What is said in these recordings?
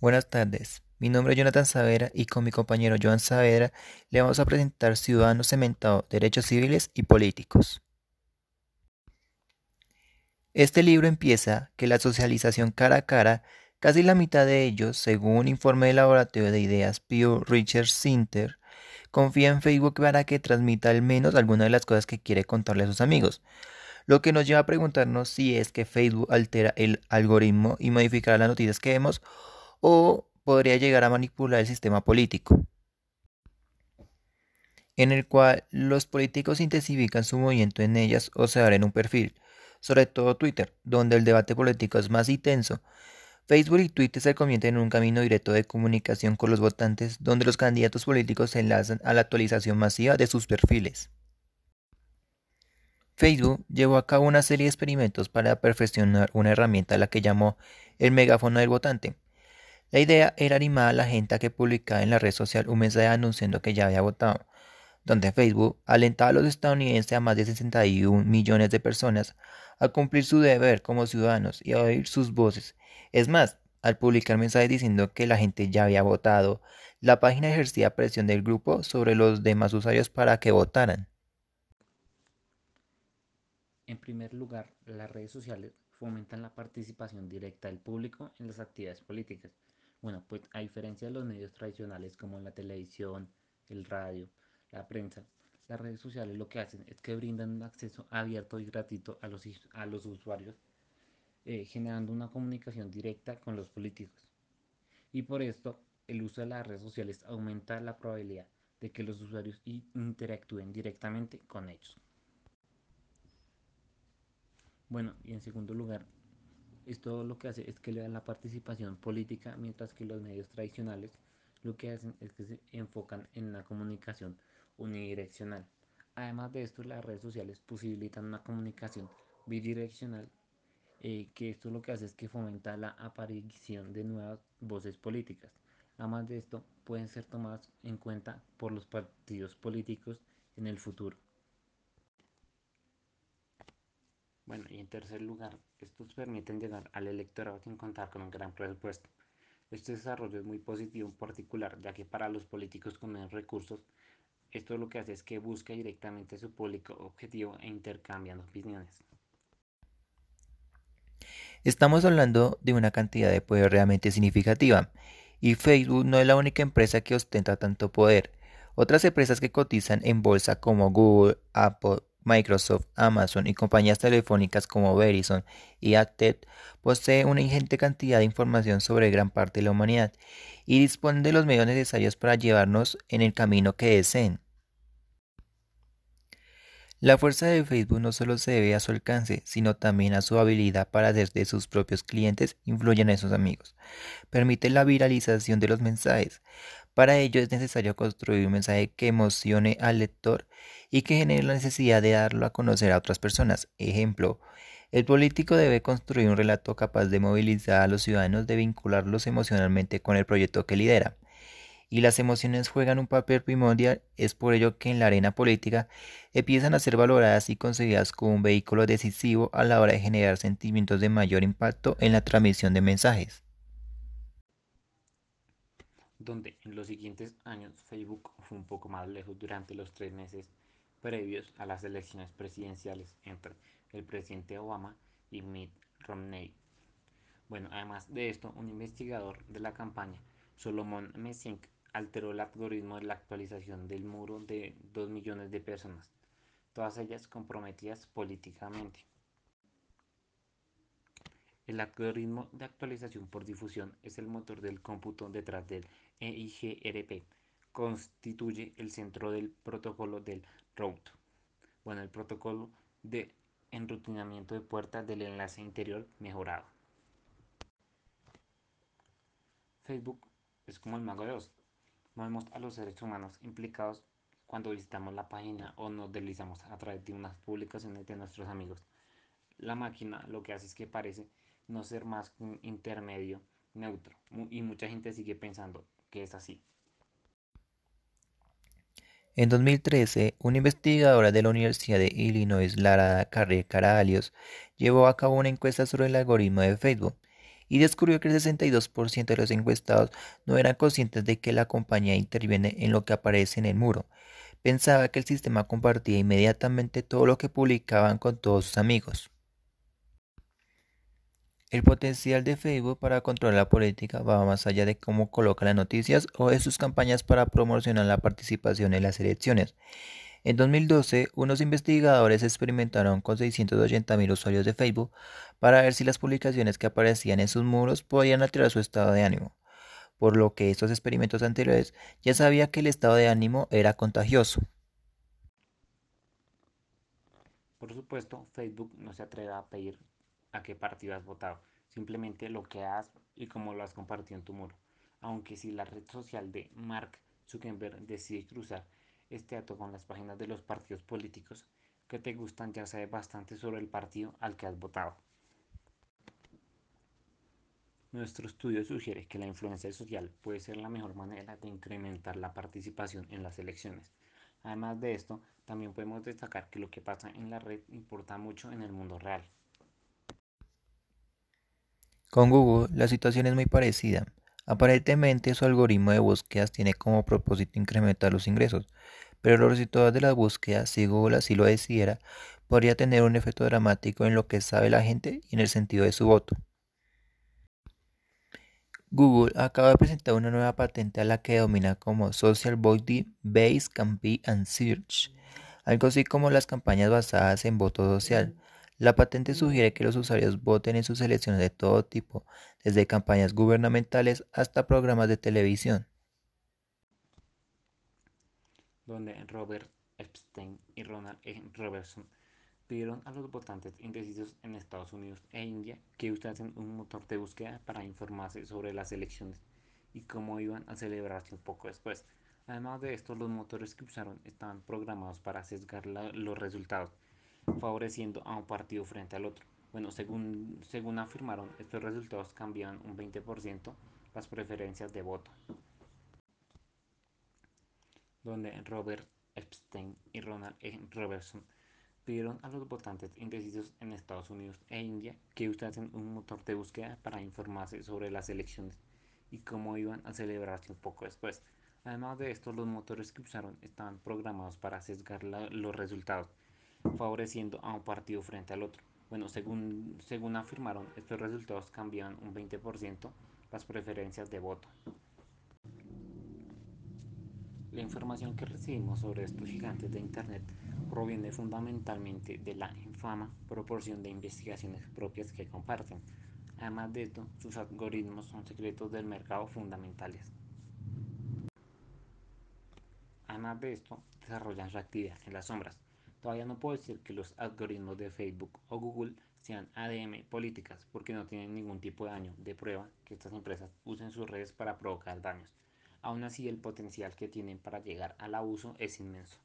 Buenas tardes, mi nombre es Jonathan Saavedra y con mi compañero Joan Saavedra le vamos a presentar Ciudadanos Cementados, Derechos Civiles y Políticos. Este libro empieza que la socialización cara a cara, casi la mitad de ellos, según un informe del laboratorio de ideas Pew Research Center, confía en Facebook para que transmita al menos alguna de las cosas que quiere contarle a sus amigos. Lo que nos lleva a preguntarnos si es que Facebook altera el algoritmo y modificará las noticias que vemos o podría llegar a manipular el sistema político, en el cual los políticos intensifican su movimiento en ellas o se abren un perfil, sobre todo Twitter, donde el debate político es más intenso. Facebook y Twitter se convierten en un camino directo de comunicación con los votantes, donde los candidatos políticos se enlazan a la actualización masiva de sus perfiles. Facebook llevó a cabo una serie de experimentos para perfeccionar una herramienta a la que llamó el megáfono del votante, la idea era animar a la gente a que publicara en la red social un mensaje anunciando que ya había votado, donde Facebook alentaba a los estadounidenses a más de 61 millones de personas a cumplir su deber como ciudadanos y a oír sus voces. Es más, al publicar mensajes diciendo que la gente ya había votado, la página ejercía presión del grupo sobre los demás usuarios para que votaran. En primer lugar, las redes sociales fomentan la participación directa del público en las actividades políticas bueno, pues a diferencia de los medios tradicionales como la televisión, el radio, la prensa, las redes sociales lo que hacen es que brindan un acceso abierto y gratuito a los, a los usuarios, eh, generando una comunicación directa con los políticos. Y por esto, el uso de las redes sociales aumenta la probabilidad de que los usuarios interactúen directamente con ellos. Bueno, y en segundo lugar, esto lo que hace es que le dan la participación política, mientras que los medios tradicionales lo que hacen es que se enfocan en la comunicación unidireccional. Además de esto, las redes sociales posibilitan una comunicación bidireccional, eh, que esto lo que hace es que fomenta la aparición de nuevas voces políticas. Además de esto, pueden ser tomadas en cuenta por los partidos políticos en el futuro. Bueno, y en tercer lugar, estos permiten llegar al electorado sin contar con un gran presupuesto. Este desarrollo es muy positivo en particular, ya que para los políticos con menos recursos, esto lo que hace es que busca directamente su público objetivo e intercambian opiniones. Estamos hablando de una cantidad de poder realmente significativa, y Facebook no es la única empresa que ostenta tanto poder. Otras empresas que cotizan en bolsa como Google, Apple, Microsoft, Amazon y compañías telefónicas como Verizon y Acted poseen una ingente cantidad de información sobre gran parte de la humanidad y disponen de los medios necesarios para llevarnos en el camino que deseen. La fuerza de Facebook no solo se debe a su alcance, sino también a su habilidad para hacer de sus propios clientes influyen en sus amigos. Permite la viralización de los mensajes. Para ello es necesario construir un mensaje que emocione al lector y que genere la necesidad de darlo a conocer a otras personas. Ejemplo, el político debe construir un relato capaz de movilizar a los ciudadanos, de vincularlos emocionalmente con el proyecto que lidera. Y las emociones juegan un papel primordial, es por ello que en la arena política empiezan a ser valoradas y consideradas como un vehículo decisivo a la hora de generar sentimientos de mayor impacto en la transmisión de mensajes. Donde en los siguientes años Facebook fue un poco más lejos durante los tres meses previos a las elecciones presidenciales entre el presidente Obama y Mitt Romney. Bueno, además de esto, un investigador de la campaña, Solomon Messing, alteró el algoritmo de la actualización del muro de 2 millones de personas, todas ellas comprometidas políticamente. El algoritmo de actualización por difusión es el motor del cómputo detrás del EIGRP, constituye el centro del protocolo del route. Bueno, el protocolo de enrutinamiento de puertas del enlace interior mejorado. Facebook es como el mago de Oz. Movemos a los seres humanos implicados cuando visitamos la página o nos deslizamos a través de unas publicaciones de nuestros amigos. La máquina lo que hace es que parece no ser más que un intermedio neutro y mucha gente sigue pensando que es así. En 2013, una investigadora de la Universidad de Illinois, Lara Carré Caralios, llevó a cabo una encuesta sobre el algoritmo de Facebook y descubrió que el 62% de los encuestados no eran conscientes de que la compañía interviene en lo que aparece en el muro. Pensaba que el sistema compartía inmediatamente todo lo que publicaban con todos sus amigos. El potencial de Facebook para controlar la política va más allá de cómo coloca las noticias o de sus campañas para promocionar la participación en las elecciones. En 2012, unos investigadores experimentaron con 680.000 usuarios de Facebook para ver si las publicaciones que aparecían en sus muros podían alterar su estado de ánimo, por lo que estos experimentos anteriores ya sabía que el estado de ánimo era contagioso. Por supuesto, Facebook no se atreve a pedir a qué partido has votado, simplemente lo que has y cómo lo has compartido en tu muro. Aunque si la red social de Mark Zuckerberg decide cruzar este dato con las páginas de los partidos políticos que te gustan, ya sabe bastante sobre el partido al que has votado. Nuestro estudio sugiere que la influencia social puede ser la mejor manera de incrementar la participación en las elecciones. Además de esto, también podemos destacar que lo que pasa en la red importa mucho en el mundo real. Con Google la situación es muy parecida. Aparentemente su algoritmo de búsquedas tiene como propósito incrementar los ingresos, pero los resultados de las búsquedas, si Google así lo decidiera, podría tener un efecto dramático en lo que sabe la gente y en el sentido de su voto. Google acaba de presentar una nueva patente a la que domina como Social Body Based Campaign and Search, algo así como las campañas basadas en voto social. La patente sugiere que los usuarios voten en sus elecciones de todo tipo, desde campañas gubernamentales hasta programas de televisión. Donde Robert Epstein y Ronald E. Robertson pidieron a los votantes indecisos en Estados Unidos e India que usasen un motor de búsqueda para informarse sobre las elecciones y cómo iban a celebrarse un poco después. Además de esto, los motores que usaron estaban programados para sesgar los resultados favoreciendo a un partido frente al otro. Bueno, según, según afirmaron, estos resultados cambian un 20% las preferencias de voto. Donde Robert Epstein y Ronald E. Robertson pidieron a los votantes indecisos en Estados Unidos e India que usasen un motor de búsqueda para informarse sobre las elecciones y cómo iban a celebrarse un poco después. Además de esto, los motores que usaron estaban programados para sesgar los resultados favoreciendo a un partido frente al otro. Bueno, según, según afirmaron, estos resultados cambian un 20% las preferencias de voto. La información que recibimos sobre estos gigantes de Internet proviene fundamentalmente de la infama proporción de investigaciones propias que comparten. Además de esto, sus algoritmos son secretos del mercado fundamentales. Además de esto, desarrollan su actividad en las sombras, Todavía no puedo decir que los algoritmos de Facebook o Google sean ADM políticas porque no tienen ningún tipo de daño de prueba que estas empresas usen sus redes para provocar daños. Aún así el potencial que tienen para llegar al abuso es inmenso.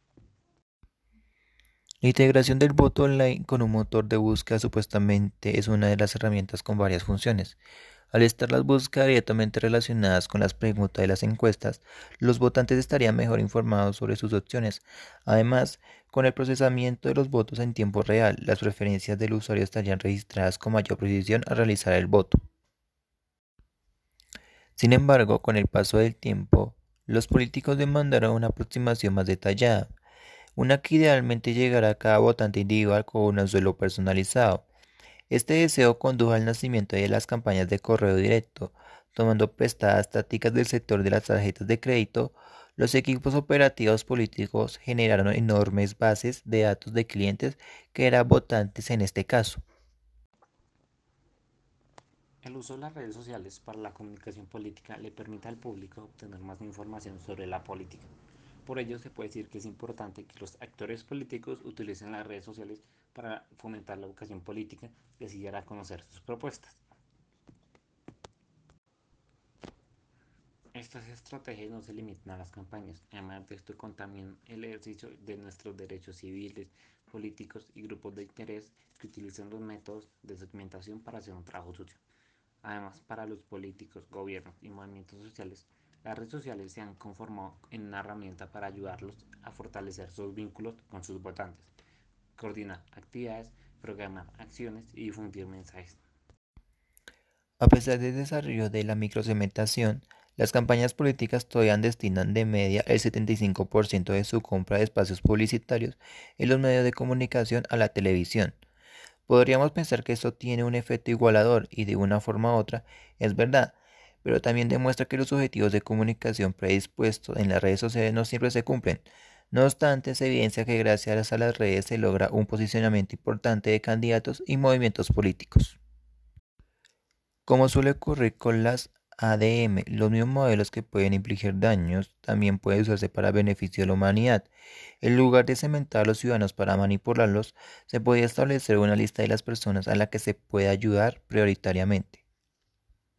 La integración del voto online con un motor de búsqueda supuestamente es una de las herramientas con varias funciones. Al estar las búsquedas directamente relacionadas con las preguntas de las encuestas, los votantes estarían mejor informados sobre sus opciones. Además, con el procesamiento de los votos en tiempo real, las preferencias del usuario estarían registradas con mayor precisión al realizar el voto. Sin embargo, con el paso del tiempo, los políticos demandaron una aproximación más detallada, una que idealmente llegará a cada votante individual con un suelo personalizado. Este deseo condujo al nacimiento de las campañas de correo directo, tomando prestadas tácticas del sector de las tarjetas de crédito, los equipos operativos políticos generaron enormes bases de datos de clientes que eran votantes en este caso. El uso de las redes sociales para la comunicación política le permite al público obtener más información sobre la política. Por ello se puede decir que es importante que los actores políticos utilicen las redes sociales para fomentar la educación política y así dar a conocer sus propuestas. Estas estrategias no se limitan a las campañas, además de esto contaminan el ejercicio de nuestros derechos civiles, políticos y grupos de interés que utilizan los métodos de segmentación para hacer un trabajo sucio. Además, para los políticos, gobiernos y movimientos sociales, las redes sociales se han conformado en una herramienta para ayudarlos a fortalecer sus vínculos con sus votantes coordinar actividades, programar acciones y difundir mensajes. A pesar del desarrollo de la microsegmentación, las campañas políticas todavía destinan de media el 75% de su compra de espacios publicitarios en los medios de comunicación a la televisión. Podríamos pensar que esto tiene un efecto igualador y de una forma u otra es verdad, pero también demuestra que los objetivos de comunicación predispuestos en las redes sociales no siempre se cumplen. No obstante, se evidencia que gracias a las redes se logra un posicionamiento importante de candidatos y movimientos políticos. Como suele ocurrir con las ADM, los mismos modelos que pueden infligir daños también pueden usarse para beneficio de la humanidad. En lugar de cementar a los ciudadanos para manipularlos, se podría establecer una lista de las personas a las que se puede ayudar prioritariamente.